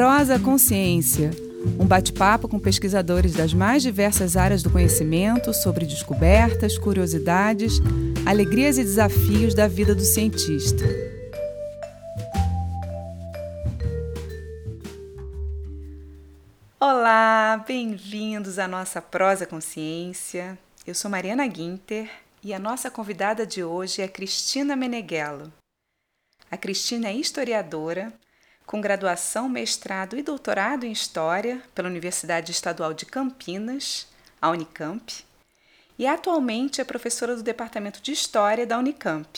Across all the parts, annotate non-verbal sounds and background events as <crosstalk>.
Prosa Consciência, um bate-papo com pesquisadores das mais diversas áreas do conhecimento sobre descobertas, curiosidades, alegrias e desafios da vida do cientista. Olá, bem-vindos à nossa Prosa Consciência. Eu sou Mariana Guinter e a nossa convidada de hoje é Cristina Meneghello. A Cristina é historiadora, com graduação, mestrado e doutorado em História pela Universidade Estadual de Campinas, a Unicamp, e atualmente é professora do Departamento de História da Unicamp.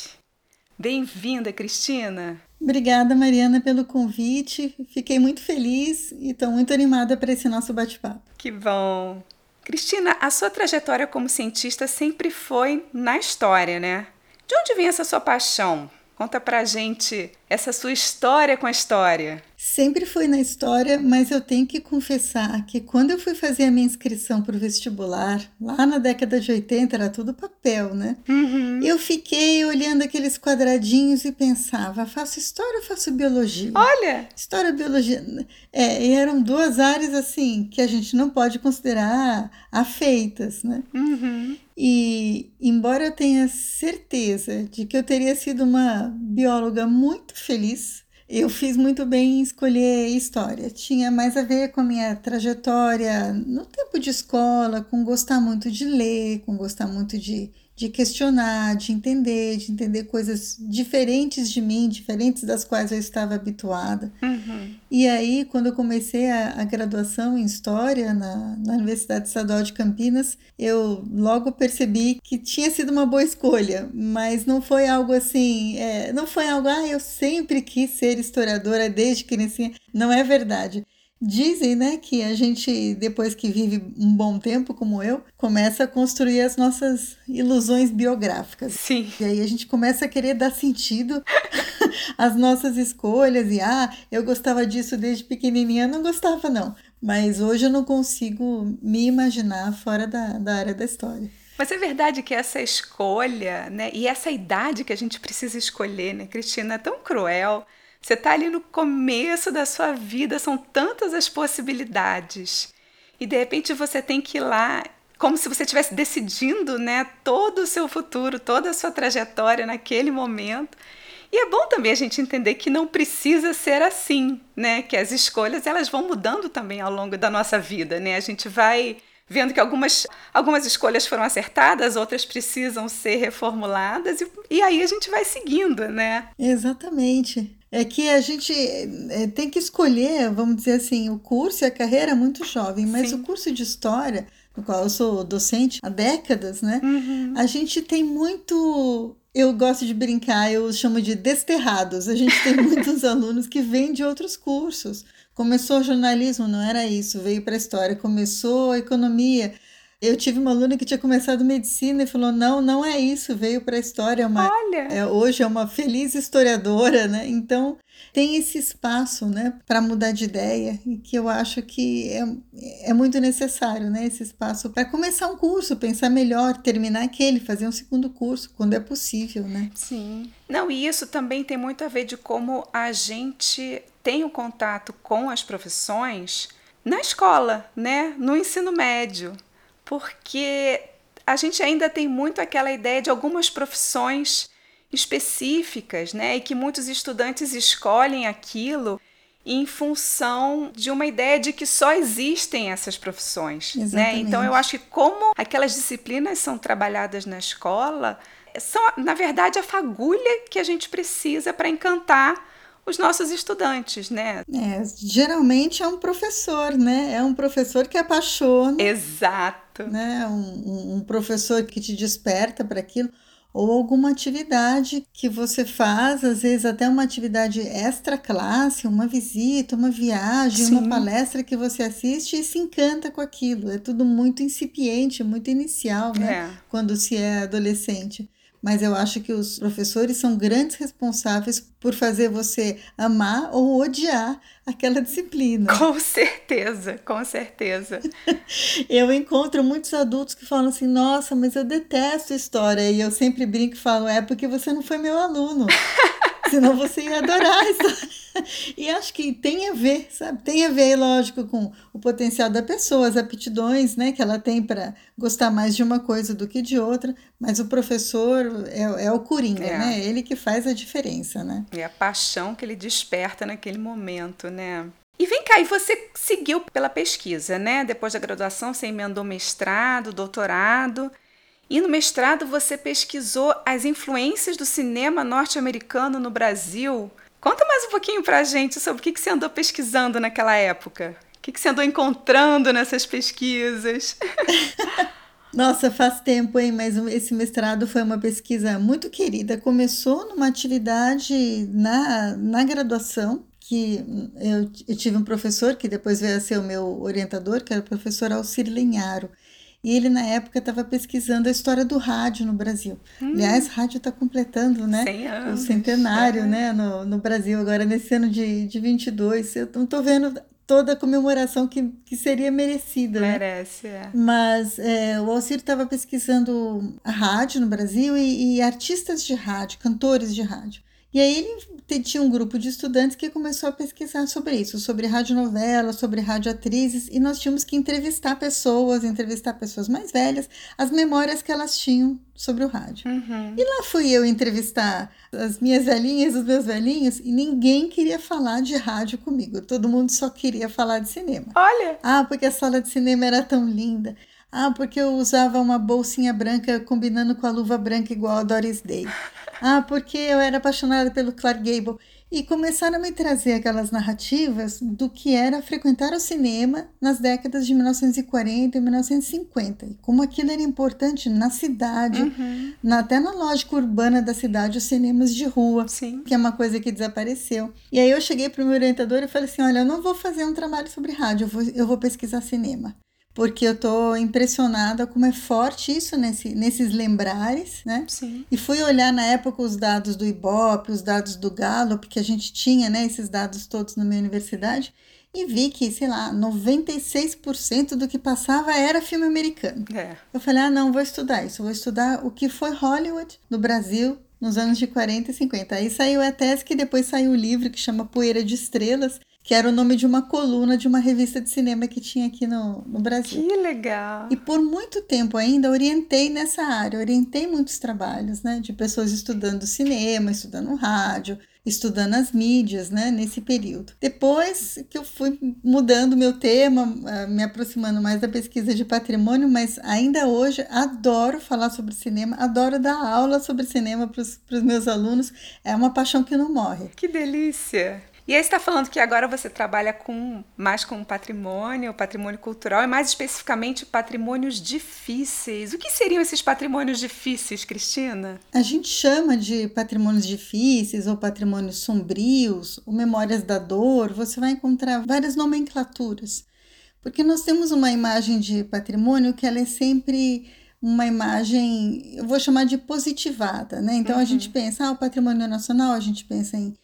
Bem-vinda, Cristina! Obrigada, Mariana, pelo convite. Fiquei muito feliz e estou muito animada para esse nosso bate-papo. Que bom! Cristina, a sua trajetória como cientista sempre foi na história, né? De onde vem essa sua paixão? Conta pra gente essa sua história com a história. Sempre foi na história, mas eu tenho que confessar que quando eu fui fazer a minha inscrição para o vestibular, lá na década de 80, era tudo papel, né? Uhum. Eu fiquei olhando aqueles quadradinhos e pensava, faço história ou faço biologia? Olha! História biologia. É, eram duas áreas assim que a gente não pode considerar afeitas, né? Uhum. E embora eu tenha certeza de que eu teria sido uma bióloga muito feliz, eu fiz muito bem em escolher história. Tinha mais a ver com a minha trajetória no tempo de escola, com gostar muito de ler, com gostar muito de de questionar, de entender, de entender coisas diferentes de mim, diferentes das quais eu estava habituada. Uhum. E aí, quando eu comecei a, a graduação em História na, na, Universidade Estadual de Campinas, eu logo percebi que tinha sido uma boa escolha, mas não foi algo assim, é, não foi algo, ah, eu sempre quis ser historiadora desde criancinha. Não é verdade. Dizem, né, que a gente, depois que vive um bom tempo, como eu, começa a construir as nossas ilusões biográficas. Sim. E aí a gente começa a querer dar sentido <laughs> às nossas escolhas. E, ah, eu gostava disso desde pequenininha. Não gostava, não. Mas hoje eu não consigo me imaginar fora da, da área da história. Mas é verdade que essa escolha, né, e essa idade que a gente precisa escolher, né, Cristina, é tão cruel. Você está ali no começo da sua vida, são tantas as possibilidades. E de repente você tem que ir lá, como se você estivesse decidindo né, todo o seu futuro, toda a sua trajetória naquele momento. E é bom também a gente entender que não precisa ser assim, né? Que as escolhas elas vão mudando também ao longo da nossa vida, né? A gente vai vendo que algumas, algumas escolhas foram acertadas, outras precisam ser reformuladas, e, e aí a gente vai seguindo, né? Exatamente é que a gente é, tem que escolher, vamos dizer assim, o curso e a carreira muito jovem, mas Sim. o curso de história, no qual eu sou docente há décadas, né? Uhum. A gente tem muito. Eu gosto de brincar, eu chamo de desterrados. A gente tem <laughs> muitos alunos que vêm de outros cursos. Começou jornalismo, não era isso, veio para a história, começou economia eu tive uma aluna que tinha começado medicina e falou: não, não é isso, veio para a história. É uma, Olha! É, hoje é uma feliz historiadora, né? Então tem esse espaço né, para mudar de ideia e que eu acho que é, é muito necessário, né? Esse espaço para começar um curso, pensar melhor, terminar aquele, fazer um segundo curso, quando é possível, né? Sim. Não, e isso também tem muito a ver de como a gente tem o contato com as profissões na escola, né? No ensino médio porque a gente ainda tem muito aquela ideia de algumas profissões específicas, né? E que muitos estudantes escolhem aquilo em função de uma ideia de que só existem essas profissões, né? Então eu acho que como aquelas disciplinas são trabalhadas na escola, são na verdade a fagulha que a gente precisa para encantar os nossos estudantes, né? É, geralmente é um professor, né? É um professor que apaixona. Exato. Né? Um, um professor que te desperta para aquilo. Ou alguma atividade que você faz, às vezes até uma atividade extra classe, uma visita, uma viagem, Sim. uma palestra que você assiste e se encanta com aquilo. É tudo muito incipiente, muito inicial, né? É. Quando se é adolescente mas eu acho que os professores são grandes responsáveis por fazer você amar ou odiar aquela disciplina. <laughs> Com certeza, com certeza. <laughs> eu encontro muitos adultos que falam assim: nossa, mas eu detesto história. E eu sempre brinco e falo: é porque você não foi meu aluno. <laughs> senão você ia adorar história. E acho que tem a ver, sabe? Tem a ver, lógico, com o potencial da pessoa, as aptidões, né, que ela tem para gostar mais de uma coisa do que de outra, mas o professor é, é o coringa, é. né? Ele que faz a diferença, né? É a paixão que ele desperta naquele momento, né? E vem cá, e você seguiu pela pesquisa, né? Depois da graduação, você emendou mestrado, doutorado. E no mestrado você pesquisou as influências do cinema norte-americano no Brasil. Conta mais um pouquinho pra gente sobre o que você andou pesquisando naquela época. O que você andou encontrando nessas pesquisas? <laughs> Nossa, faz tempo, hein? Mas esse mestrado foi uma pesquisa muito querida. Começou numa atividade na, na graduação, que eu, eu, tive um professor que depois veio a ser o meu orientador, que era o professor Alcir Lenharo. E ele, na época, estava pesquisando a história do rádio no Brasil. Hum. Aliás, rádio está completando né, anos, o centenário é. né, no, no Brasil, agora nesse ano de, de 22. Eu não estou vendo toda a comemoração que, que seria merecida. Né? Merece, né? é. Mas é, o Alcir estava pesquisando a rádio no Brasil e, e artistas de rádio, cantores de rádio. E aí ele tinha um grupo de estudantes que começou a pesquisar sobre isso, sobre radionovela, sobre radioatrizes, e nós tínhamos que entrevistar pessoas, entrevistar pessoas mais velhas, as memórias que elas tinham sobre o rádio. Uhum. E lá fui eu entrevistar as minhas velhinhas, os meus velhinhos, e ninguém queria falar de rádio comigo. Todo mundo só queria falar de cinema. Olha! Ah, porque a sala de cinema era tão linda. Ah, porque eu usava uma bolsinha branca combinando com a luva branca igual a Doris Day. <laughs> Ah, porque eu era apaixonada pelo Clark Gable. E começaram a me trazer aquelas narrativas do que era frequentar o cinema nas décadas de 1940 e 1950. E como aquilo era importante na cidade, uhum. na, até na lógica urbana da cidade, os cinemas de rua, Sim. que é uma coisa que desapareceu. E aí eu cheguei para o meu orientador e falei assim: olha, eu não vou fazer um trabalho sobre rádio, eu vou, eu vou pesquisar cinema porque eu tô impressionada como é forte isso nesse, nesses lembrares, né? Sim. E fui olhar na época os dados do Ibope, os dados do Gallup, que a gente tinha, né, esses dados todos na minha universidade, e vi que, sei lá, 96% do que passava era filme americano. É. Eu falei: "Ah, não, vou estudar isso, vou estudar o que foi Hollywood no Brasil nos anos de 40 e 50". Aí saiu a tese que depois saiu o livro que chama Poeira de Estrelas, que era o nome de uma coluna de uma revista de cinema que tinha aqui no, no Brasil. Que legal! E por muito tempo ainda orientei nessa área, orientei muitos trabalhos, né, de pessoas estudando cinema, estudando rádio, estudando as mídias, né, nesse período. Depois que eu fui mudando meu tema, ah, me aproximando mais da pesquisa de patrimônio, mas ainda hoje adoro falar sobre cinema, adoro dar aula sobre cinema para os meus alunos, é uma paixão que não morre. Que delícia! E aí está falando que agora você trabalha com mais com patrimônio, patrimônio cultural e mais especificamente patrimônios difíceis. O que seriam esses patrimônios difíceis, Cristina? A gente chama de patrimônios difíceis ou patrimônios sombrios, ou memórias da dor. Você vai encontrar várias nomenclaturas, porque nós temos uma imagem de patrimônio que ela é sempre uma imagem, eu vou chamar de positivada, né? Então uhum. a gente pensa, ah, o patrimônio nacional, a gente pensa em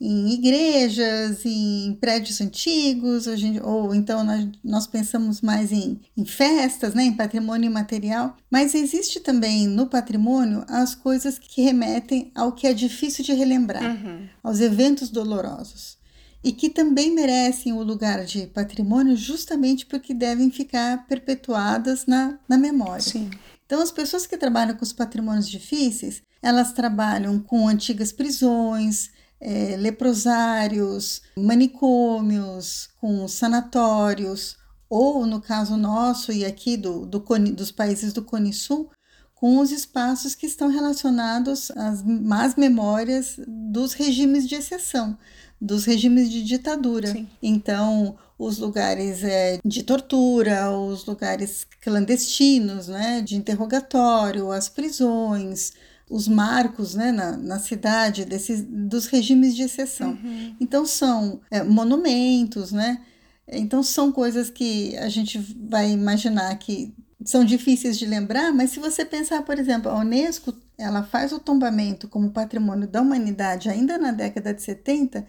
em igrejas, em prédios antigos, gente, ou então nós, nós pensamos mais em, em festas, né, em patrimônio imaterial, mas existe também no patrimônio as coisas que remetem ao que é difícil de relembrar, uhum. aos eventos dolorosos. E que também merecem o lugar de patrimônio justamente porque devem ficar perpetuadas na, na memória. Sim. Então, as pessoas que trabalham com os patrimônios difíceis, elas trabalham com antigas prisões, é, leprosários, manicômios, com sanatórios, ou no caso nosso e aqui do, do dos países do Cone Sul, com os espaços que estão relacionados às más memórias dos regimes de exceção, dos regimes de ditadura. Sim. Então, os lugares é, de tortura, os lugares clandestinos, né, de interrogatório, as prisões, os marcos né, na, na cidade desses, dos regimes de exceção. Uhum. Então são é, monumentos, né? Então são coisas que a gente vai imaginar que são difíceis de lembrar, mas se você pensar, por exemplo, a Unesco, ela faz o tombamento como patrimônio da humanidade ainda na década de 70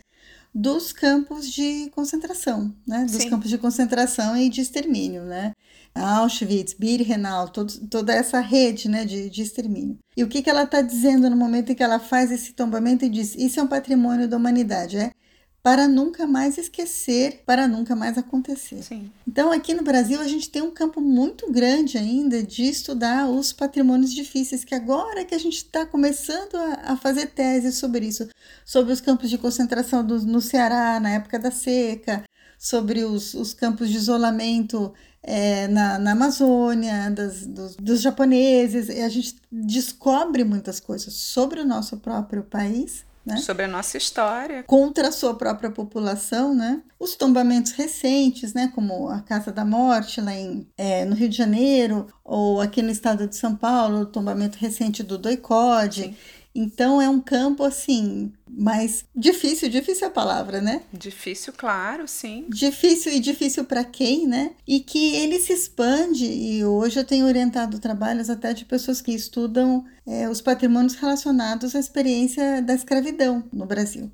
dos campos de concentração, né? Dos Sim. campos de concentração e de extermínio, né? Auschwitz, Birkenau, todo, toda essa rede né, de, de extermínio. E o que, que ela está dizendo no momento em que ela faz esse tombamento e diz: Isso é um patrimônio da humanidade, é? para nunca mais esquecer, para nunca mais acontecer. Sim. Então, aqui no Brasil, a gente tem um campo muito grande ainda de estudar os patrimônios difíceis, que agora que a gente está começando a, a, fazer tese sobre isso, sobre os campos de concentração do, no Ceará, na época da seca, sobre os, os campos de isolamento é, na, na Amazônia, das, dos, dos japoneses, e a gente descobre muitas coisas sobre o nosso próprio país né? Sobre a nossa história. Contra a sua própria população, né? Os tombamentos recentes, né? Como a Casa da Morte, lá em, é, no Rio de Janeiro, ou aqui no estado de São Paulo, o tombamento recente do Doicode. Sim. Então é um campo assim, mais difícil, difícil é a palavra, né? Difícil, claro, sim. Difícil e difícil para quem, né? E que ele se expande e hoje eu tenho orientado trabalhos até de pessoas que estudam é, os patrimônios relacionados à experiência da escravidão no Brasil.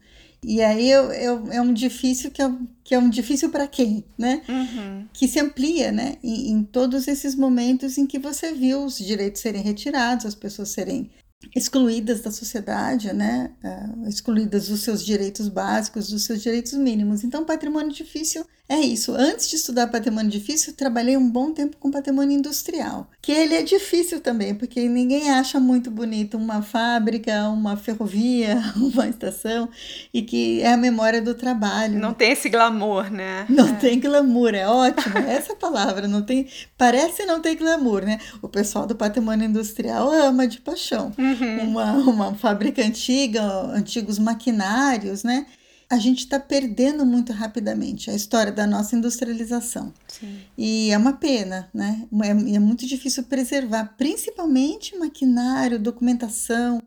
E aí eu, eu, é um difícil que é, que é um difícil para quem, né? Uhum. Que se amplia, né? Em, em, todos esses momentos em que você viu os direitos serem retirados, as pessoas serem excluídas da sociedade, né? Uh, excluídas dos seus direitos básicos, dos seus direitos mínimos. Então, patrimônio difícil é isso. Antes de estudar patrimônio difícil, trabalhei um bom tempo com patrimônio industrial, que ele é difícil também, porque ninguém acha muito bonito uma fábrica, uma ferrovia, <laughs> uma estação, e que é a memória do trabalho. Não tem esse glamour, né? Não é. tem glamour, é ótimo. Essa é palavra, não tem, parece não ter glamour, né? O pessoal do patrimônio industrial ama de paixão. Uhum. Uma, uma fábrica antiga, antigos maquinários, né? a gente está perdendo muito rapidamente a história da nossa industrialização. Sim. E é uma pena, né? É, é muito difícil preservar, principalmente maquinário, documentação.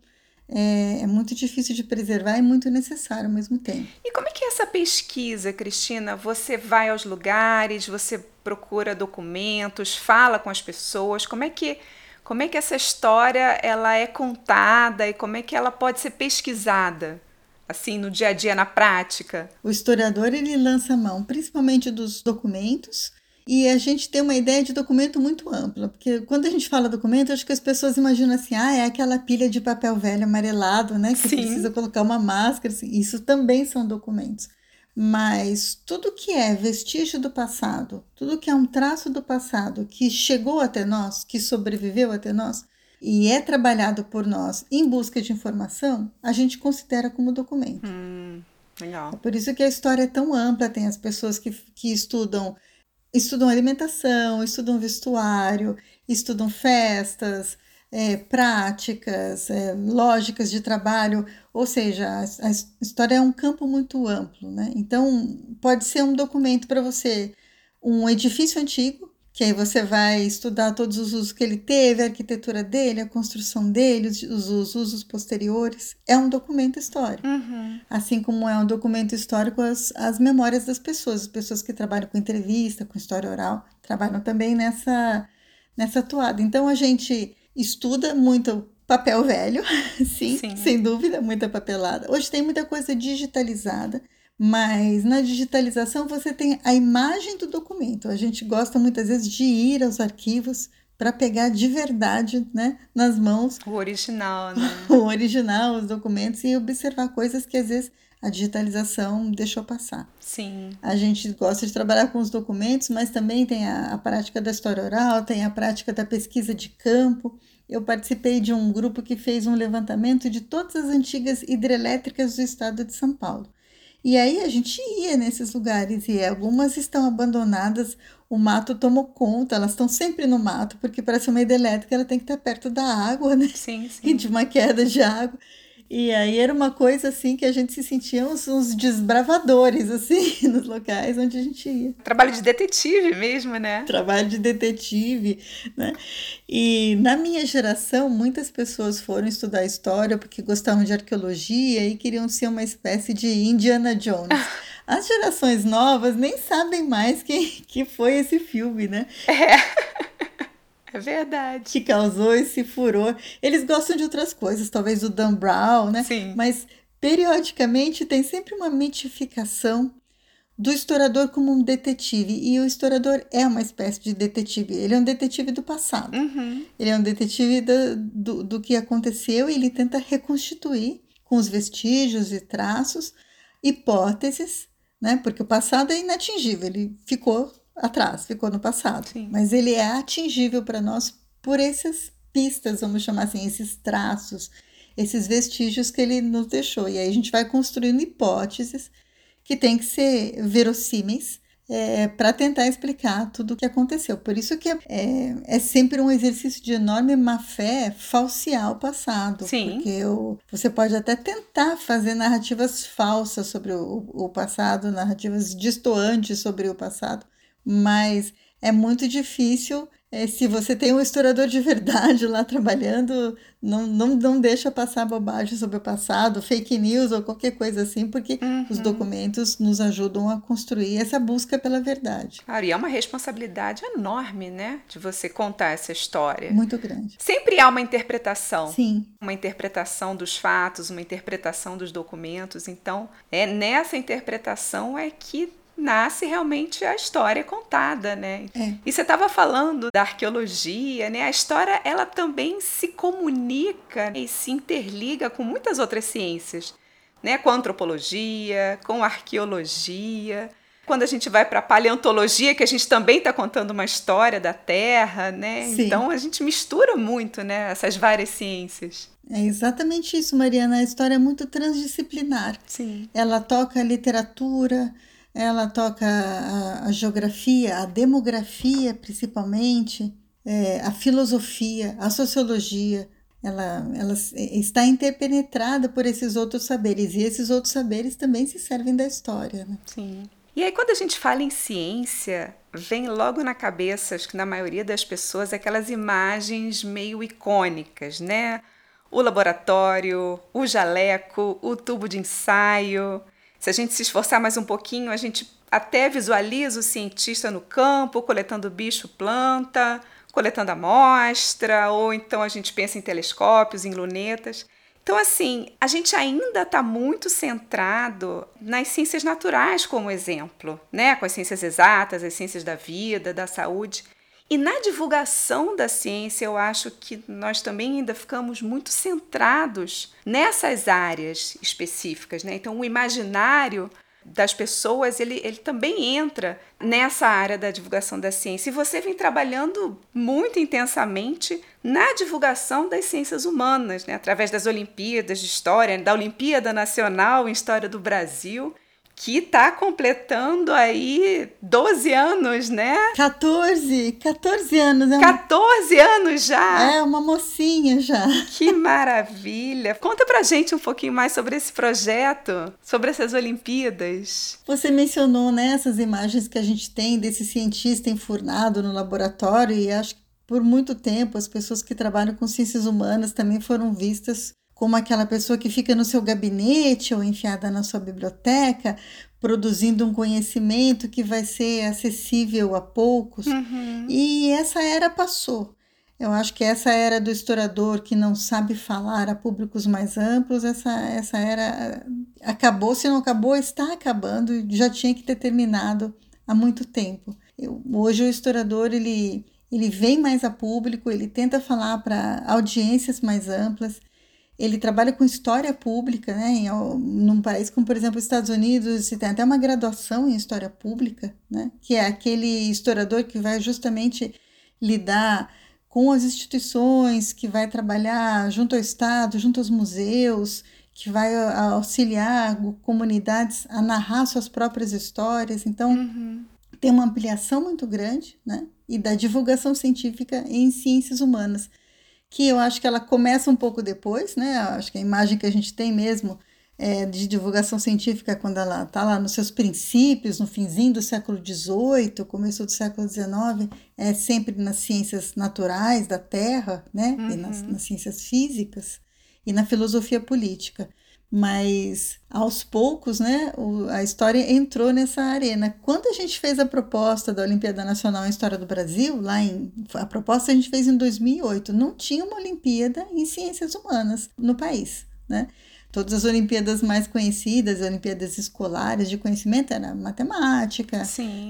É, é, muito difícil de preservar e muito necessário ao mesmo tempo. E como é que é essa pesquisa, Cristina? Você vai aos lugares, você procura documentos, fala com as pessoas. Como é que como é que essa história ela é contada e como é que ela pode ser pesquisada? assim no dia a dia na prática? O historiador ele lança mão principalmente dos documentos e a gente tem uma ideia de documento muito ampla, porque quando a gente fala documento, acho que as pessoas imaginam assim, ah, é aquela pilha de papel velho amarelado, né, que Sim. precisa colocar uma máscara, assim. isso também são documentos. Mas tudo que é vestígio do passado, tudo que é um traço do passado que chegou até nós, que sobreviveu até nós, e é trabalhado por nós em busca de informação, a gente considera como documento. Hum, legal. É por isso que a história é tão ampla, tem as pessoas que, que estudam estudam alimentação, estudam vestuário, estudam festas, é, práticas, é, lógicas de trabalho, ou seja, a, a, história é um campo muito amplo, né? Então, pode ser um documento para você, um edifício antigo, que aí você vai estudar todos os usos que ele teve, a arquitetura dele, a construção dele, os, os usos posteriores. É um documento histórico. Uhum. Assim como é um documento histórico as, as memórias das pessoas. As pessoas que trabalham com entrevista, com história oral, trabalham também nessa, nessa toada. Então a gente estuda muito papel velho, <laughs> sim, sim, sem dúvida, muita papelada. Hoje tem muita coisa digitalizada. Mas na digitalização você tem a imagem do documento. A gente gosta muitas vezes de ir aos arquivos para pegar de verdade, né, nas mãos o original, né? <laughs> o original, os documentos e observar coisas que às vezes a digitalização deixou passar. Sim. A gente gosta de trabalhar com os documentos, mas também tem a, a prática da história oral, tem a prática da pesquisa de campo. Eu participei de um grupo que fez um levantamento de todas as antigas hidrelétricas do estado de São Paulo. E aí a gente ia nesses lugares e algumas estão abandonadas, o mato tomou conta, elas estão sempre no mato, porque para ser uma hidrelétrica ela tem que estar perto da água, né? Sim, sim. E de uma queda de água. E aí era uma coisa assim que a gente se sentia uns, uns, desbravadores, assim, <laughs> nos locais onde a gente ia. Trabalho de detetive mesmo, né? Trabalho de detetive, né? E na minha geração, muitas pessoas foram estudar história porque gostavam de arqueologia e queriam ser uma espécie de Indiana Jones. <laughs> As gerações novas nem sabem mais quem que foi esse filme, né? É. É verdade. Que causou esse furor. Eles gostam de outras coisas, talvez o Dan Brown, né? Sim. Mas periodicamente tem sempre uma mitificação do historiador como um detetive. E o historiador é uma espécie de detetive. Ele é um detetive do passado. Uhum. Ele é um detetive do, do, do que aconteceu e ele tenta reconstituir com os vestígios e traços hipóteses, né? Porque o passado é inatingível, ele ficou atrás, ficou no passado. Sim. Mas ele é atingível para nós por essas pistas, vamos chamar assim, esses traços, esses vestígios que ele nos deixou. E aí a gente vai construindo hipóteses que têm que ser verossímeis é, para tentar explicar tudo o que aconteceu. Por isso que é, é, é sempre um exercício de enorme má-fé falsear o passado. Sim. Porque o, você pode até tentar fazer narrativas falsas sobre o, o passado, narrativas distoantes sobre o passado, mas é muito difícil é, se você tem um historiador de verdade lá trabalhando, não, não, não deixa passar bobagem sobre o passado, fake news ou qualquer coisa assim, porque Uhum. os documentos nos ajudam a construir essa busca pela verdade. Claro, e é uma responsabilidade enorme, né? De você contar essa história. Muito grande. Sempre há uma interpretação. Sim, Uma interpretação dos fatos, uma interpretação dos documentos. Então, é nessa interpretação é que nasce realmente a história contada, né? É. E você estava falando da arqueologia, né? A história ela também se comunica e se interliga com muitas outras ciências, né? Com a antropologia, com a arqueologia. Quando a gente vai para a paleontologia, que a gente também está contando uma história da Terra, né? Sim. Então a gente mistura muito, né? Essas várias ciências. é exatamente isso, Mariana. A história é muito transdisciplinar. Sim. Ela toca literatura, ela toca a, a geografia, a demografia, principalmente, é, a filosofia, a sociologia. Ela, ela s- está interpenetrada por esses outros saberes, e esses outros saberes também se servem da história. Né? Sim. E aí, quando a gente fala em ciência, vem logo na cabeça, acho que na maioria das pessoas, aquelas imagens meio icônicas, né? O laboratório, o jaleco, o tubo de ensaio. Se a gente se esforçar mais um pouquinho, a gente até visualiza o cientista no campo, coletando bicho, planta, coletando amostra, ou então a gente pensa em telescópios, em lunetas. Então, assim, a gente ainda está muito centrado nas ciências naturais como exemplo, né? Com as ciências exatas, as ciências da vida, da saúde. E na divulgação da ciência, eu acho que nós também ainda ficamos muito centrados nessas áreas específicas, né? Então, o imaginário das pessoas, ele, ele também entra nessa área da divulgação da ciência. E você vem trabalhando muito intensamente na divulgação das ciências humanas, né? através das Olimpíadas de História, da Olimpíada Nacional em História do Brasil, que está completando aí 12 anos, né? 14, 14 anos, é uma, 14 anos já! é uma mocinha já. Que maravilha! Conta pra gente um pouquinho mais sobre esse projeto, sobre essas Olimpíadas. Você mencionou né, essas imagens que a gente tem desse cientista enfurnado no laboratório, e acho que por muito tempo as pessoas que trabalham com ciências humanas também foram vistas como aquela pessoa que fica no seu gabinete ou enfiada na sua biblioteca, produzindo um conhecimento que vai ser acessível a poucos. Uhum. E essa era passou. Eu acho que essa era do historiador que não sabe falar a públicos mais amplos, essa, essa era acabou, se não acabou, está acabando e já tinha que ter terminado há muito tempo. Eu, hoje o historiador ele, ele vem mais a público, ele tenta falar para audiências mais amplas, ele trabalha com história pública, né? Em, num país como, por exemplo, os Estados Unidos, se tem até uma graduação em história pública, né? Que é aquele historiador que vai justamente lidar com as instituições, que vai trabalhar junto ao Estado, junto aos museus, que vai auxiliar comunidades a narrar suas próprias histórias. Então, uhum. tem uma ampliação muito grande, né? E da divulgação científica em ciências humanas que eu acho que ela começa um pouco depois, né? Acho que a imagem que a gente tem mesmo é, de divulgação científica quando ela está lá nos seus princípios, no finzinho do século XVIII, começo do século XIX, é sempre nas ciências naturais da Terra, né? Uhum. E nas, nas ciências físicas e na filosofia política. Mas aos poucos, né, a história entrou nessa arena. Quando a gente fez a proposta da Olimpíada Nacional em História do Brasil, lá em a proposta a gente fez em 2008, não tinha uma Olimpíada em Ciências Humanas no país, né? Todas as Olimpíadas mais conhecidas, Olimpíadas escolares de conhecimento, era matemática,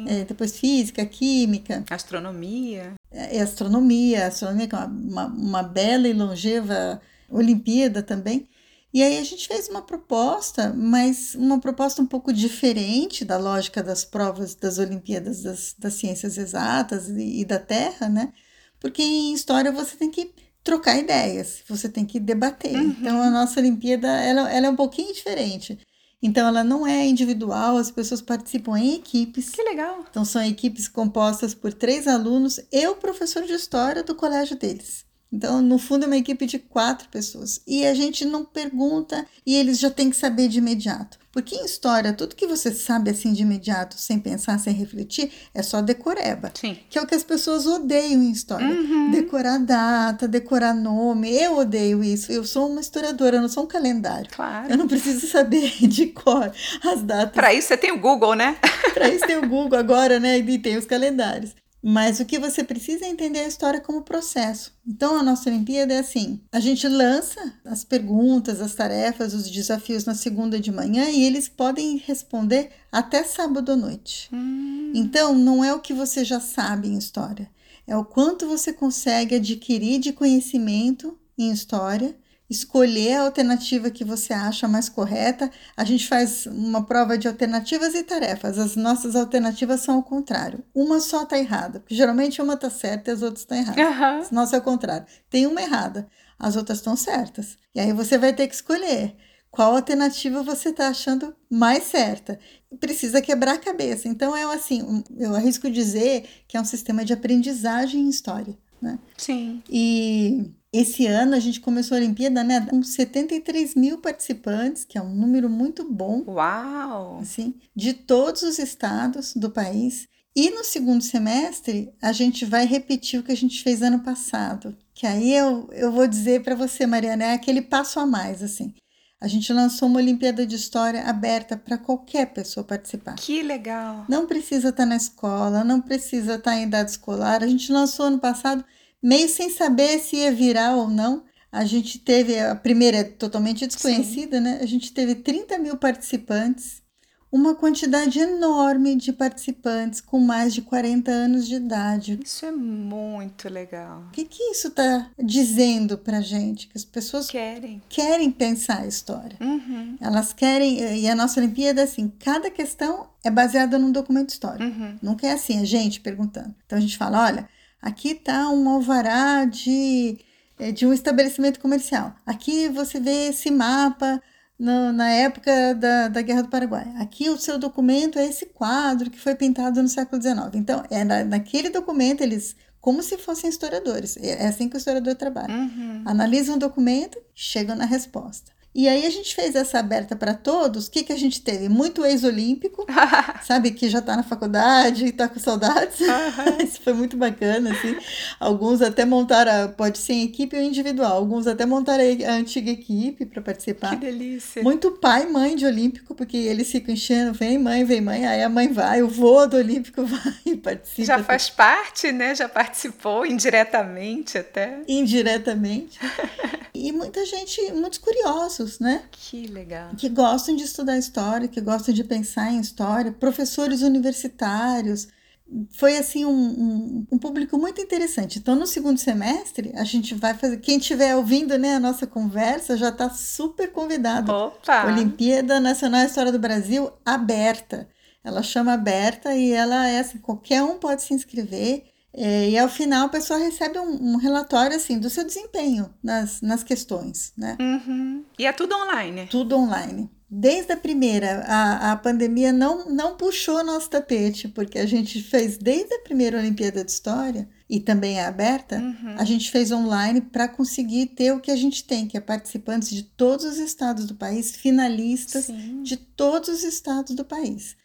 é, depois física, química. Astronomia. É, astronomia, astronomia que é uma, uma bela e longeva Olimpíada também. E aí a gente fez uma proposta, mas uma proposta um pouco diferente da lógica das provas das Olimpíadas das, das Ciências Exatas e, e da Terra, né? Porque em história você tem que trocar ideias, você tem que debater. Uhum. Então a nossa Olimpíada ela, ela é um pouquinho diferente. Então ela não é individual, as pessoas participam em equipes. Que legal! Então são equipes compostas por três alunos e o professor de história do colégio deles. Então, no fundo, é uma equipe de quatro pessoas. E a gente não pergunta e eles já têm que saber de imediato. Porque em história, tudo que você sabe assim de imediato, sem pensar, sem refletir, é só decoreba. Sim. Que é o que as pessoas odeiam em história. Uhum. Decorar data, decorar nome. Eu odeio isso. Eu sou uma historiadora, eu não sou um calendário. Claro. Eu não preciso saber <laughs> de cor as datas. Para isso você tem o Google, né? Para isso tem o Google agora, né? E tem os calendários. Mas o que você precisa é entender a história como processo. Então, a nossa Olimpíada é assim: a gente lança as perguntas, as tarefas, os desafios na segunda de manhã e eles podem responder até sábado à noite. Hum. Então, não é o que você já sabe em história, é o quanto você consegue adquirir de conhecimento em história escolher a alternativa que você acha mais correta. A gente faz uma prova de alternativas e tarefas. As nossas alternativas são ao contrário. Uma só está errada, porque geralmente uma está certa e as outras estão erradas. Uhum. Nossa é o contrário. Tem uma errada, as outras estão certas. E aí você vai ter que escolher qual alternativa você está achando mais certa. Precisa quebrar a cabeça. Então é assim, eu arrisco dizer que é um sistema de aprendizagem em história. Né? Sim. E esse ano a gente começou a Olimpíada né, com 73 mil participantes, que é um número muito bom. Uau! Assim, de todos os estados do país. E no segundo semestre, a gente vai repetir o que a gente fez ano passado. Que aí eu, eu vou dizer para você, Mariana, é aquele passo a mais, assim. A gente lançou uma Olimpíada de História aberta para qualquer pessoa participar. Que legal! Não precisa estar tá na escola, não precisa estar tá em idade escolar. A gente lançou ano passado meio sem saber se ia virar ou não. A gente teve, a primeira é totalmente desconhecida, Sim. né? A gente teve 30 mil participantes, uma quantidade enorme de participantes com mais de 40 anos de idade. Isso é muito legal. O que, que isso está dizendo para gente? Que as pessoas querem, querem pensar a história. Uhum. Elas querem, e a nossa Olimpíada, assim, cada questão é baseada num documento histórico. Uhum. Nunca é assim, a gente perguntando. Então a gente fala, olha Aqui está um alvará de, é, de um estabelecimento comercial. Aqui você vê esse mapa no, na época da, da Guerra do Paraguai. Aqui o seu documento é esse quadro que foi pintado no século XIX. Então, é na, naquele documento eles como se fossem historiadores. É, é assim que o historiador trabalha. Uhum. Analisam o documento, chegam na resposta. E aí a gente fez essa aberta para todos. O que, que a gente teve? Muito ex-olímpico, <laughs> sabe? Que já está na faculdade e está com saudades. <laughs> Isso foi muito bacana, assim. Alguns até montaram, pode ser em equipe ou individual. Alguns até montaram a antiga equipe para participar. Que delícia. Muito pai e mãe de olímpico, porque eles ficam enchendo, vem mãe, vem mãe. Aí a mãe vai, o vô do olímpico <laughs> vai e participa. Já faz parte, né? Já participou indiretamente até. Indiretamente. e muita gente, muitos curiosos né? Que legal. Que gostam de estudar história, que gostam de pensar em história, professores universitários. Foi assim um, um, um, público muito interessante. Então, no segundo semestre, a gente vai fazer. Quem estiver ouvindo né, a nossa conversa já está super convidado. Opa! Olimpíada Nacional História do Brasil aberta. Ela chama aberta e ela é assim, qualquer um pode se inscrever. É, e ao final a pessoa recebe um, um, relatório assim do seu desempenho nas, nas questões, né? Uhum. E é tudo online? Tudo online. Desde a primeira, a, a pandemia não, não puxou nosso tapete, porque a gente fez desde a primeira Olimpíada de História, e também é aberta, uhum. a gente fez online para conseguir ter o que a gente tem, que é participantes de todos os estados do país, finalistas Sim. de todos os estados do país.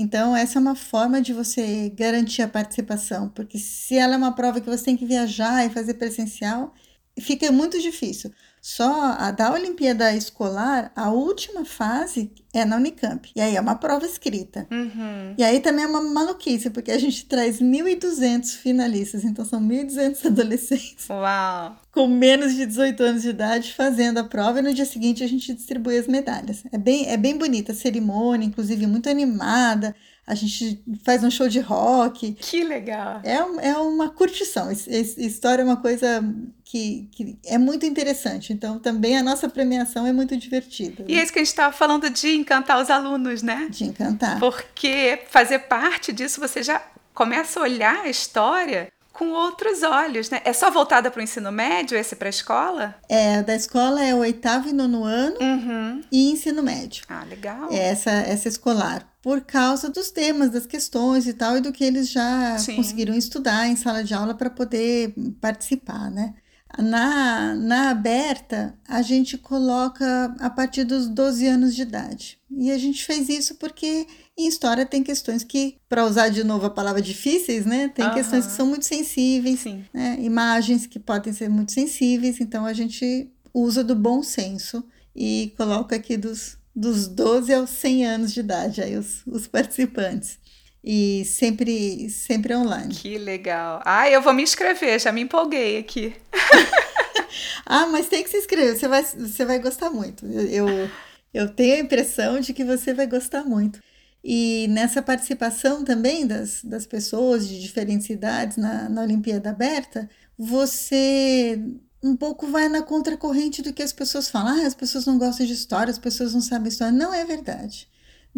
Então, essa é uma forma de você garantir a participação, porque se ela é uma prova que você tem que viajar e fazer presencial, fica muito difícil. Só a da Olimpíada Escolar, a última fase é na Unicamp. E aí é uma prova escrita. Uhum. E aí também é uma maluquice, porque a gente traz 1.200 finalistas, então são 1.200 adolescentes. Uau! Com menos de 18 anos de idade fazendo a prova e no dia seguinte a gente distribui as medalhas. É bem, é bem bonita a cerimônia, inclusive muito animada a gente faz um show de rock. Que legal! É, é uma curtição. História é uma coisa que, que é muito interessante. Então, também a nossa premiação é muito divertida. E é isso que a gente estava falando de encantar os alunos, né? De encantar. Porque fazer parte disso, você já começa a olhar a história com outros olhos, né? É só voltada para o ensino médio, esse para a escola? É, da escola é o oitavo e nono ano uhum. e ensino médio. Ah, legal. É essa, essa escolar. Por causa dos temas, das questões e tal, e do que eles já Sim. conseguiram estudar em sala de aula para poder participar, né? Na, na aberta, a gente coloca a partir dos 12 anos de idade. E a gente fez isso porque em história tem questões que, para usar de novo a palavra difíceis, né? Tem uhum. questões que são muito sensíveis, né? imagens que podem ser muito sensíveis, então a gente usa do bom senso e coloca aqui dos, dos 12 aos 100 anos de idade aí os, os participantes. E sempre, sempre online. Que legal. Ah, eu vou me inscrever, já me empolguei aqui. <laughs> ah, mas tem que se inscrever, você vai, você vai gostar muito. Eu, eu, eu tenho a impressão de que você vai gostar muito. E nessa participação também das, das pessoas de diferentes idades na, na Olimpíada Aberta, você um pouco vai na contracorrente do que as pessoas falam. Ah, as pessoas não gostam de história, as pessoas não sabem história. Não é verdade.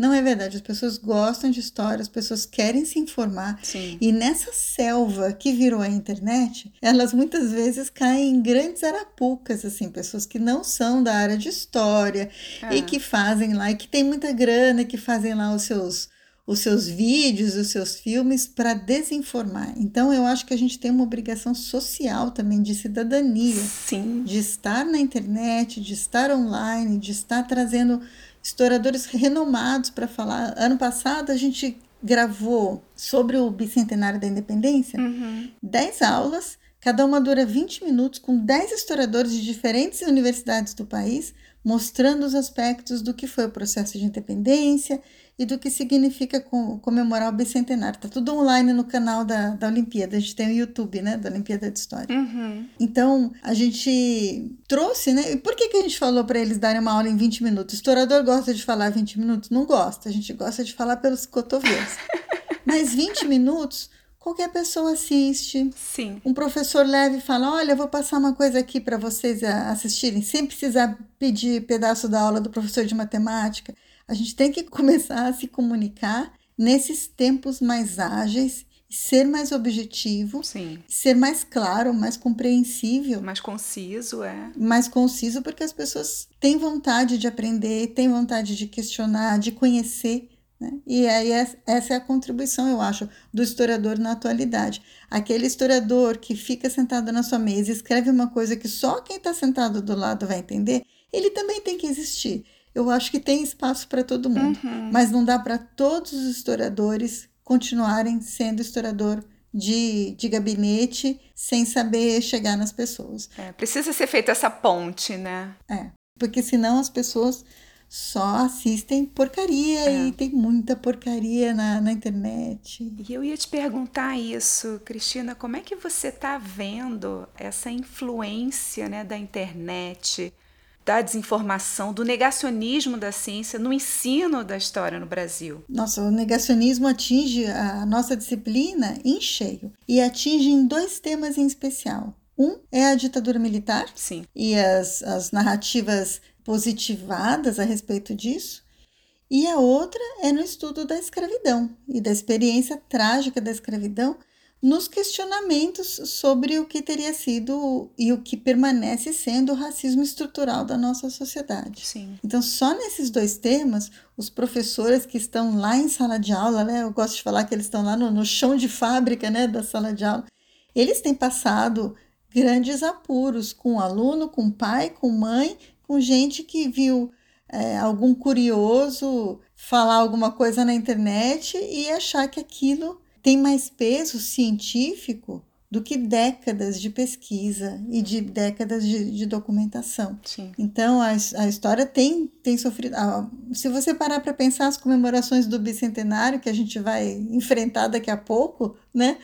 Não é verdade. As pessoas gostam de história, as pessoas querem se informar. Sim. E nessa selva que virou a internet, elas muitas vezes caem em grandes arapucas, assim, pessoas que não são da área de história e é. que fazem lá, e que tem muita grana, que fazem lá os seus os seus vídeos, os seus filmes para desinformar. Então eu acho que a gente tem uma obrigação social também de cidadania, Sim. de estar na internet, de estar online, de estar trazendo historiadores renomados para falar. Ano passado a gente gravou sobre o bicentenário da independência uhum. 10 aulas, cada uma dura 20 minutos, com 10 historiadores de diferentes universidades do país, mostrando os aspectos do que foi o processo de independência e do que significa comemorar o bicentenário. Tá tudo online no canal da, da Olimpíada. A gente tem o YouTube, né, da Olimpíada de História. Uhum. Então, a gente trouxe, né? E por que, que a gente falou para eles darem uma aula em 20 minutos? O historiador gosta de falar 20 minutos? Não gosta. A gente gosta de falar pelos cotovelos. <laughs> Mas 20 minutos qualquer pessoa assiste. Sim. Um professor leve e fala: Olha, eu vou passar uma coisa aqui para vocês assistirem, sem precisar pedir pedaço da aula do professor de matemática. A gente tem que <laughs> começar a se comunicar nesses tempos mais ágeis, ser mais objetivo, Sim. ser mais claro, mais compreensível. Mais conciso, é. Mais conciso, porque as pessoas têm vontade de aprender, têm vontade de questionar, de conhecer. Né? E aí essa é a contribuição, eu acho, do historiador na atualidade. Aquele historiador que fica sentado na sua mesa e escreve uma coisa que só quem está sentado do lado vai entender, ele também tem que existir eu acho que tem espaço para todo mundo, uhum. mas não dá para todos os historiadores continuarem sendo historiador de, de gabinete sem saber chegar nas pessoas. É, precisa ser feita essa ponte, né? É, porque senão as pessoas só assistem porcaria é. e tem muita porcaria na, na internet. E eu ia te perguntar isso, Cristina, como é que você está vendo essa influência né, da internet? Da desinformação, do negacionismo da ciência no ensino da história no Brasil. Nossa, o negacionismo atinge a nossa disciplina em cheio e atinge em dois temas em especial. Um é a ditadura militar Sim. e as, as narrativas positivadas a respeito disso. E a outra é no estudo da escravidão e da experiência trágica da escravidão nos questionamentos sobre o que teria sido e o que permanece sendo o racismo estrutural da nossa sociedade. Sim. Então, só nesses dois temas, os professores que estão lá em sala de aula, né, eu gosto de falar que eles estão lá no, no chão de fábrica né, da sala de aula, eles têm passado grandes apuros com o aluno, com pai, com mãe, com gente que viu é, algum curioso falar alguma coisa na internet e achar que aquilo tem mais peso científico do que décadas de pesquisa e de décadas de, de documentação. Sim. Então, a, a história tem, tem sofrido. A, se você parar para pensar as comemorações do bicentenário, que a gente vai enfrentar daqui a pouco, né?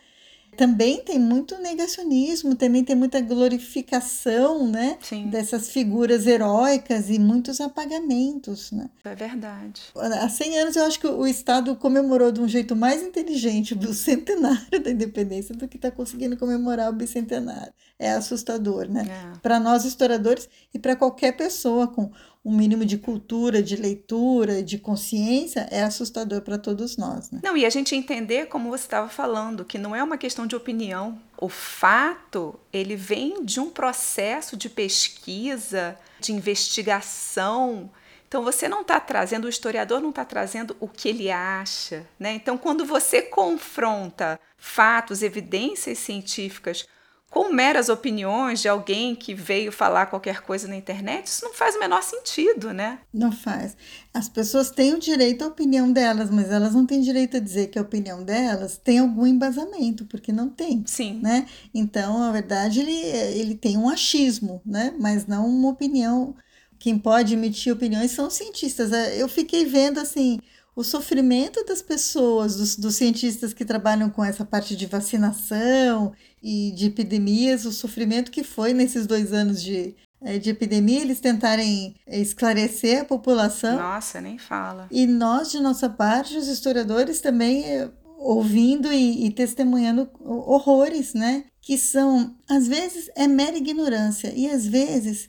Também tem muito negacionismo, também tem muita glorificação, né? Sim. Dessas figuras heróicas e muitos apagamentos, né? É verdade. Há 100 anos eu acho que o Estado comemorou de um jeito mais inteligente o centenário <laughs> da independência do que está conseguindo comemorar o bicentenário. É assustador, né? É. Para nós historiadores e para qualquer pessoa com um mínimo de cultura, de leitura, de consciência, é assustador para todos nós. Né? Não, e a gente entender, como você estava falando, que não é uma questão de opinião. O fato, ele vem de um processo de pesquisa, de investigação. Então você não está trazendo, o historiador não está trazendo o que ele acha. Né? Então, quando você confronta fatos, evidências científicas com meras opiniões de alguém que veio falar qualquer coisa na internet, isso não faz o menor sentido, né? Não faz. As pessoas têm o direito à opinião delas, mas elas não têm direito a dizer que a opinião delas tem algum embasamento, porque não tem. Sim. Né? Então, na verdade, ele, ele tem um achismo, né? mas não uma opinião. Quem pode emitir opiniões são os cientistas. Eu fiquei vendo assim o sofrimento das pessoas, dos, dos, cientistas que trabalham com essa parte de vacinação e de epidemias, o sofrimento que foi nesses dois anos de, eh, de epidemia, eles tentarem esclarecer a população. Nossa, nem fala. E nós, de nossa parte, os historiadores também eh, ouvindo e, e testemunhando horrores, né? Que são, às vezes, é mera ignorância e às vezes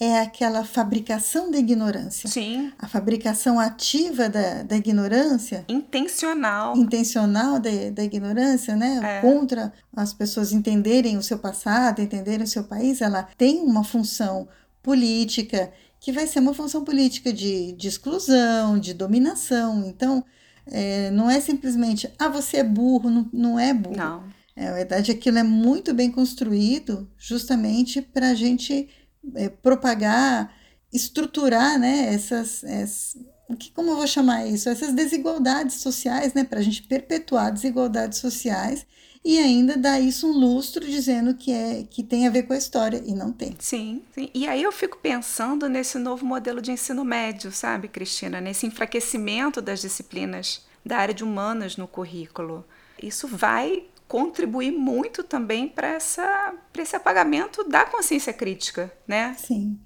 é aquela fabricação da ignorância. Sim. A fabricação ativa da, da ignorância. Intencional. Intencional da, da ignorância, né? É. Contra as pessoas entenderem o seu passado, entenderem o seu país, ela tem uma função política que vai ser uma função política de, de exclusão, de dominação. Então, é, não é simplesmente, ah, você é burro, não, não é burro. Não. É, na verdade, aquilo é muito bem construído justamente para a gente é, propagar, estruturar né, essas, essas que, como eu vou chamar isso? Essas desigualdades sociais, né? Para a gente perpetuar desigualdades sociais e ainda dar isso um lustro dizendo que é que tem a ver com a história e não tem. Sim, sim. E aí eu fico pensando nesse novo modelo de ensino médio, sabe, Cristina? Nesse enfraquecimento das disciplinas da área de humanas no currículo. Isso vai contribuir muito também para esse apagamento da consciência crítica, né? Sim.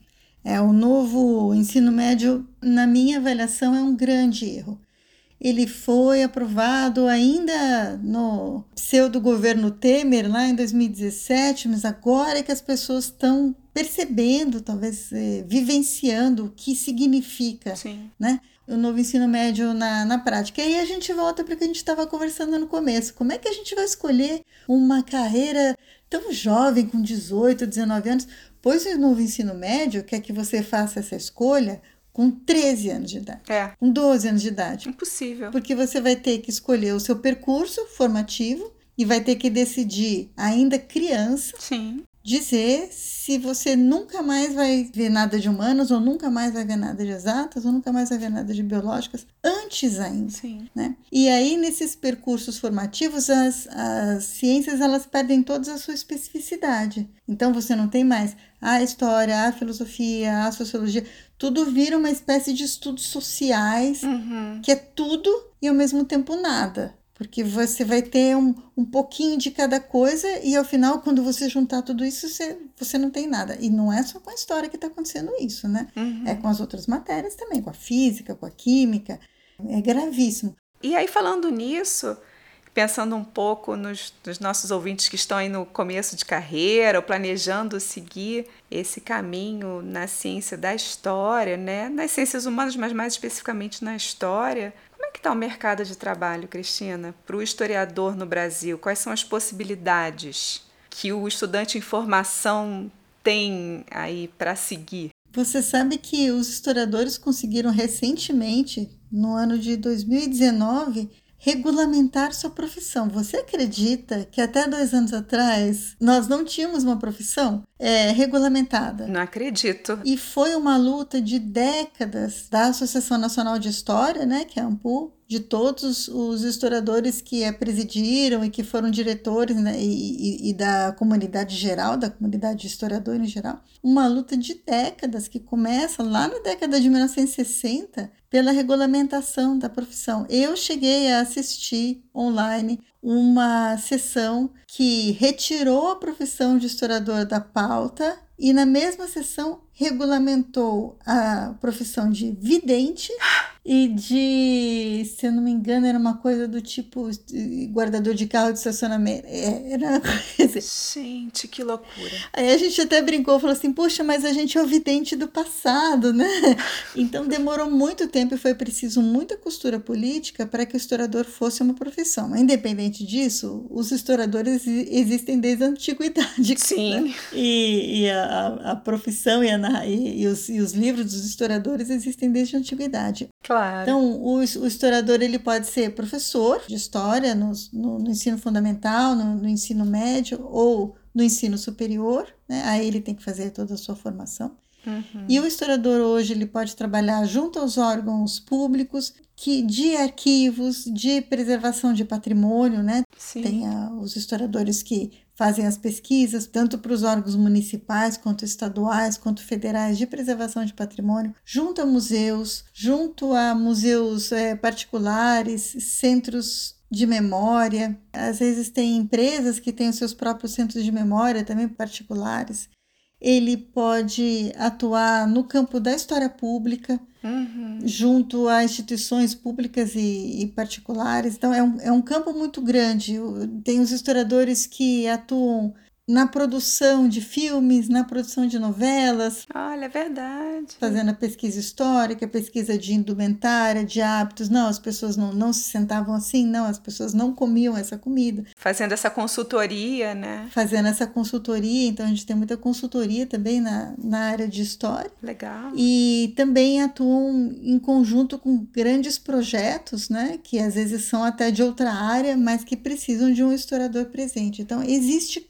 É, o novo ensino médio, na minha avaliação, é um grande erro. Ele foi aprovado ainda no pseudo governo Temer, lá em 2017, mas agora é que as pessoas estão percebendo, talvez eh, vivenciando o que significa, Sim. né? O novo ensino médio na, na prática. E aí a gente volta para o que a gente estava conversando no começo. Como é que a gente vai escolher uma carreira tão jovem, com 18, 19 anos? Pois o novo ensino médio quer que você faça essa escolha com 13 anos de idade. É. Com 12 anos de idade. Impossível. Porque você vai ter que escolher o seu percurso formativo e vai ter que decidir, ainda criança, Sim. Dizer se você nunca mais vai ver nada de humanas, ou nunca mais vai ver nada de exatas, ou nunca mais vai ver nada de biológicas, antes ainda. Sim. Né? E aí, nesses percursos formativos, as, as ciências elas perdem toda a sua especificidade. Então, você não tem mais a história, a filosofia, a sociologia, tudo vira uma espécie de estudos sociais, Uhum. que é tudo e ao mesmo tempo nada. Porque você vai ter um, um pouquinho de cada coisa e ao final, quando você juntar tudo isso, você, você não tem nada. E não é só com a história que está acontecendo isso, né? Uhum. É com as outras matérias também, com a física, com a química. É gravíssimo. E aí, falando nisso, pensando um pouco nos, nos, nossos ouvintes que estão aí no começo de carreira ou planejando seguir esse caminho na ciência da história, né? nas ciências humanas, mas mais especificamente na história, que está o mercado de trabalho, Cristina, para o historiador no Brasil? Quais são as possibilidades que o estudante em formação tem aí para seguir? Você sabe que os historiadores conseguiram recentemente, no ano de 2019, regulamentar sua profissão. Você acredita que até dois anos atrás nós não tínhamos uma profissão é, regulamentada? Não acredito. E foi uma luta de décadas da Associação Nacional de História, né, que é a AMPU, de todos os historiadores que a presidiram e que foram diretores né, e, e, e, da comunidade geral, da comunidade de historiadores em geral, uma luta de décadas que começa lá na década de 1960 pela regulamentação da profissão. Eu cheguei a assistir online uma sessão que retirou a profissão de historiador da pauta e na mesma sessão regulamentou a profissão de vidente e de, se eu não me engano, era uma coisa do tipo guardador de carro de estacionamento. É, era uma coisa. Gente, que loucura. Aí a gente até brincou, falou assim: puxa, mas a gente é o vidente do passado, né? <laughs> Então demorou muito tempo e foi preciso muita costura política para que o historiador fosse uma profissão. Independente disso, os historiadores existem desde a antiguidade. Sim. Né? E, e a, a profissão e, a, e, e, os, e os livros dos historiadores existem desde a antiguidade. Claro. Então, o, o historiador ele pode ser professor de história no, no, no ensino fundamental, no, no, ensino médio ou no ensino superior, né? Aí ele tem que fazer toda a sua formação. Uhum. E o historiador hoje ele pode trabalhar junto aos órgãos públicos que de arquivos, de preservação de patrimônio, né? Sim. Tem a, os historiadores que fazem as pesquisas, tanto para os órgãos municipais, quanto estaduais, quanto federais de preservação de patrimônio, junto a museus, junto a museus é, particulares, centros de memória. Às vezes tem empresas que têm os seus próprios centros de memória, também particulares. Ele pode atuar no campo da história pública, uhum. junto a instituições públicas e, e, particulares. Então, é um, é um campo muito grande. Tem os historiadores que atuam na produção de filmes, na produção de novelas. Olha, é verdade. Fazendo a pesquisa histórica, pesquisa de indumentária, de hábitos. Não, as pessoas não, não se sentavam assim, não, as pessoas não comiam essa comida. Fazendo essa consultoria, né? Fazendo essa consultoria, então a gente tem muita consultoria também na, na área de história. Legal. E também atuam em conjunto com grandes projetos, né? Que às vezes são até de outra área, mas que precisam de um historiador presente. Então, existe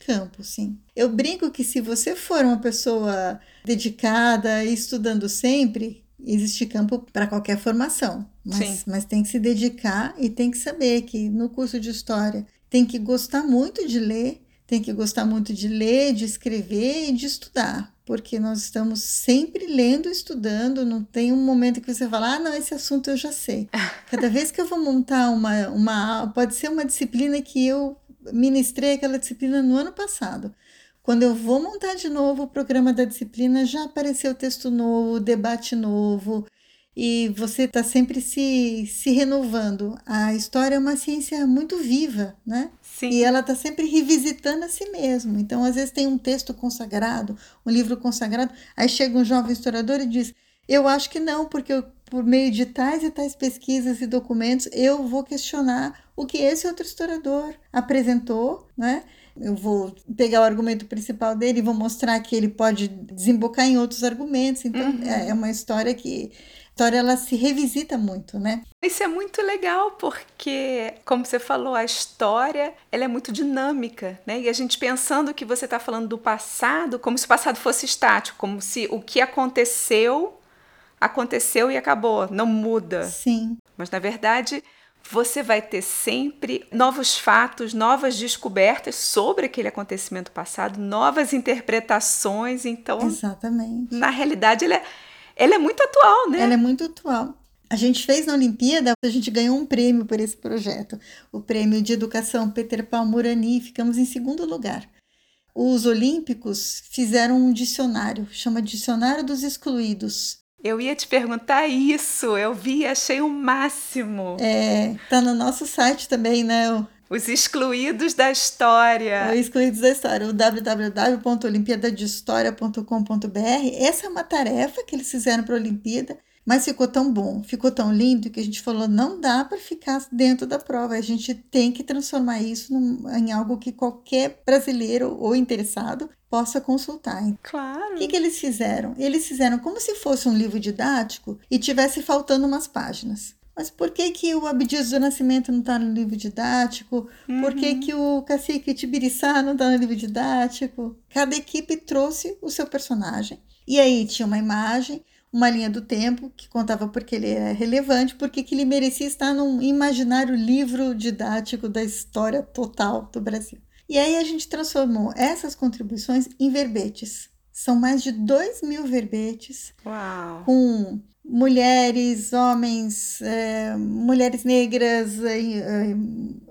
sim. Eu brinco que se você for uma pessoa dedicada e estudando sempre, existe campo para qualquer formação. Mas, mas tem que se dedicar e tem que saber que no curso de história tem que gostar muito de ler, tem que gostar muito de ler, de escrever e de estudar, porque nós estamos sempre lendo e estudando, não tem um momento que você fala, ah, não, esse assunto eu já sei. <laughs> Cada vez que eu vou montar uma, uma pode ser uma disciplina que eu ministrei aquela disciplina no ano passado. Quando eu vou montar de novo o programa da disciplina, já apareceu texto novo, debate novo, e você está sempre se, se renovando. A história é uma ciência muito viva, né? Sim. E ela está sempre revisitando a si mesmo. Então, às vezes, tem um texto consagrado, um livro consagrado, aí chega um jovem historiador e diz: Eu acho que não, porque eu, por meio de tais e tais pesquisas e documentos, eu vou questionar o que esse outro historiador apresentou, né? Eu vou pegar o argumento principal dele e vou mostrar que ele pode desembocar em outros argumentos. Então, uhum. é, é uma história que a história ela se revisita muito, né? Isso é muito legal porque, como você falou, a história ela é muito dinâmica, né? E a gente pensando que você está falando do passado, como se o passado fosse estático, como se o que aconteceu aconteceu e acabou, não muda. Sim. Mas na verdade você vai ter sempre novos fatos, novas descobertas sobre aquele acontecimento passado, novas interpretações. Então, Exatamente. na realidade, ela é, ela é muito atual, né? Ela é muito atual. A gente fez na Olimpíada, a gente ganhou um prêmio por esse projeto, o prêmio de educação Peter Paul Murani, ficamos em segundo lugar. Os olímpicos fizeram um dicionário, chama Dicionário dos Excluídos. Eu ia te perguntar isso, eu vi e achei o máximo. É, tá no nosso site também, né? Os excluídos da história. Os excluídos da história, o www.olimpiadadehistoria.com.br. Essa é uma tarefa que eles fizeram para a Olimpíada mas ficou tão bom, ficou tão lindo que a gente falou: não dá para ficar dentro da prova, a gente tem que transformar isso num, em algo que qualquer brasileiro ou interessado possa consultar. Claro. O que, que eles fizeram? Eles fizeram como se fosse um livro didático e tivesse faltando umas páginas. Mas por que, que o Abdias do Nascimento não está no livro didático? Uhum. Por que, uhum. que o Cacique Tibiriçá não está no livro didático? Cada equipe trouxe o seu personagem. E aí tinha uma imagem, uma linha do tempo que contava porque ele era relevante, porque que ele merecia estar num imaginário livro didático da história total do Brasil. E aí a gente transformou essas contribuições em verbetes. São mais de dois mil verbetes Uau. com mulheres, homens, é, mulheres negras, é,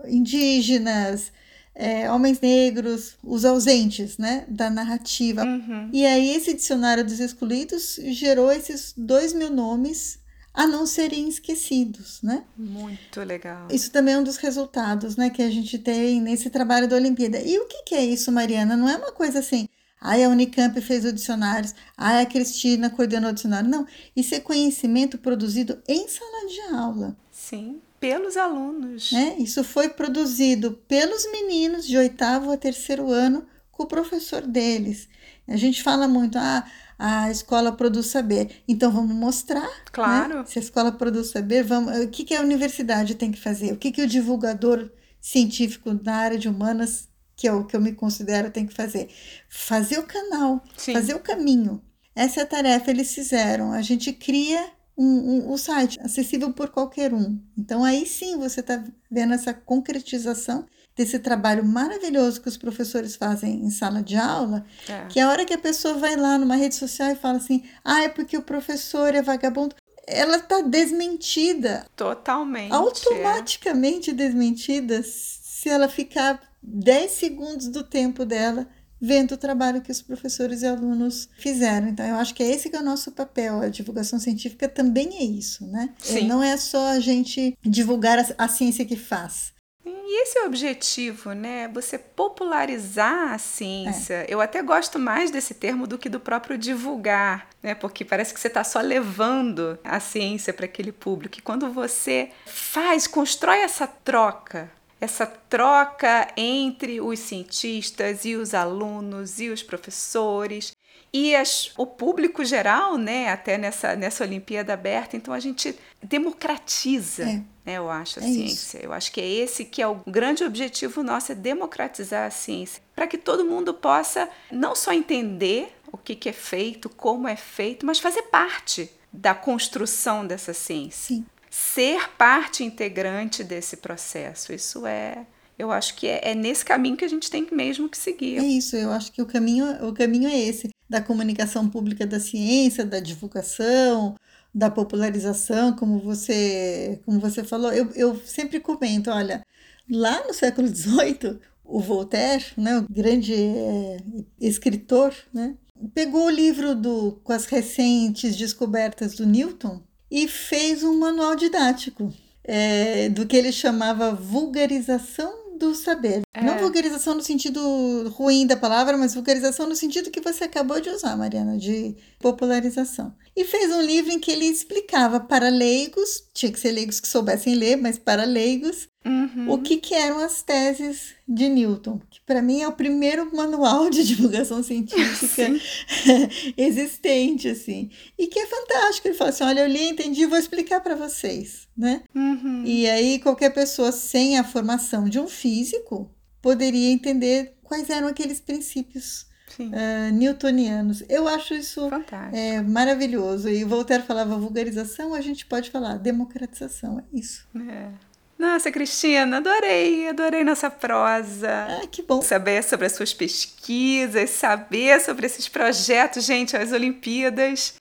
indígenas, é, homens negros, os ausentes né, da narrativa. Uhum. E aí esse dicionário dos excluídos gerou esses dois mil nomes a não serem esquecidos, né? Muito legal. Isso também é um dos resultados, né, que a gente tem nesse trabalho da Olimpíada. E o que, que é isso, Mariana? Não é uma coisa assim, Ai, a Unicamp fez o dicionário. Ai, a Cristina coordenou o dicionário. Não, isso é conhecimento produzido em sala de aula. Sim, pelos alunos. Né? Isso foi produzido pelos meninos de oitavo a terceiro ano com o professor deles. A gente fala muito, ah, a escola produz saber. Então vamos mostrar. Né? Claro. Né? Se a escola produz saber, vamos. O que, que a universidade tem que fazer? O que, que o divulgador científico na área de humanas que é o que eu me considero tem que fazer. Fazer o canal, Sim. fazer o caminho. Essa é a tarefa eles fizeram. A gente cria um, um, o site acessível por qualquer um. Então aí sim você está vendo essa concretização desse trabalho maravilhoso que os professores fazem em sala de aula, É. que a hora que a pessoa vai lá numa rede social e fala assim, ah, é porque o professor é vagabundo, ela está desmentida, Totalmente. automaticamente desmentida, se ela ficar 10 segundos do tempo dela vendo o trabalho que os professores e alunos fizeram. Então, eu acho que é esse que é o nosso papel. A divulgação científica também é isso, né? Sim. Não é só a gente divulgar a, a ciência que faz. E esse é o objetivo, né? Você popularizar a ciência. Eu até gosto mais desse termo do que do próprio divulgar, né? Porque parece que você está só levando a ciência para aquele público. E quando você faz, constrói essa troca, essa troca entre os cientistas e os alunos e os professores e as, o público geral, né, até nessa, nessa Olimpíada aberta, então a gente democratiza, É. né, eu acho, a É ciência. Eu acho que é esse que é o grande objetivo nosso, é democratizar a ciência, para que todo mundo possa não só entender o que, que é feito, como é feito, mas fazer parte da construção dessa ciência Sim. Ser parte integrante desse processo. Isso é, eu acho que é, é nesse caminho que a gente tem mesmo que seguir. É isso, eu acho que o caminho, o caminho é esse, da comunicação pública da ciência, da divulgação, da popularização, como você, como você falou. Eu, eu sempre comento, olha, lá no século XVIII, o Voltaire, né, o grande é, escritor, né, pegou o livro do, com as recentes descobertas do Newton e fez um manual didático é, do que ele chamava vulgarização do saber. É. Não vulgarização no sentido ruim da palavra, mas vulgarização no sentido que você acabou de usar, Mariana, de popularização. E fez um livro em que ele explicava para leigos, tinha que ser leigos que soubessem ler, mas para leigos, Uhum. o que, que eram as teses de Newton, que para mim é o primeiro manual de <laughs> divulgação científica <laughs> existente, assim. E que é fantástico. Ele fala assim: olha, eu li, entendi, vou explicar para vocês, né? Uhum. E aí qualquer pessoa sem a formação de um físico poderia entender quais eram aqueles princípios uh, newtonianos. Eu acho isso é, maravilhoso. E Voltaire falava vulgarização, a gente pode falar democratização, é isso. É. Nossa, Cristina, adorei, adorei nossa prosa. Ah, que bom. Saber sobre as suas pesquisas, saber sobre esses projetos, gente, as Olimpíadas.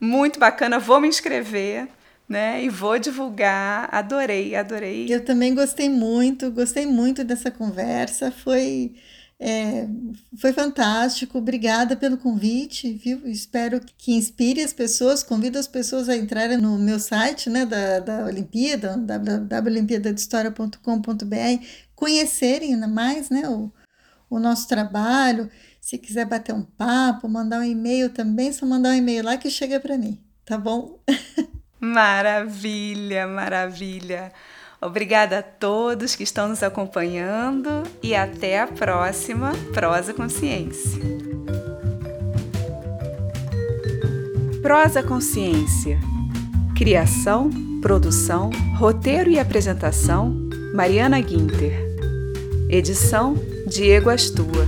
Muito bacana, vou me inscrever, né? E vou divulgar. Adorei, adorei. Eu também gostei muito, gostei muito dessa conversa. Foi, é, foi fantástico. Obrigada pelo convite, viu? Espero que inspire as pessoas. Convido as pessoas a entrarem no meu site, né, da, da Olimpíada, www.olimpiadadehistoria.com.br, conhecerem mais, né, o, o nosso trabalho. Se quiser bater um papo, mandar um e-mail também, só mandar um e-mail lá que chega para mim, tá bom? <laughs> Maravilha, maravilha. Obrigada a todos que estão nos acompanhando e até a próxima Prosa Consciência. Prosa Consciência. Criação, produção, roteiro e apresentação: Mariana Guinter. Edição: Diego Astua.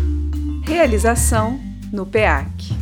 Realização: no PEAC.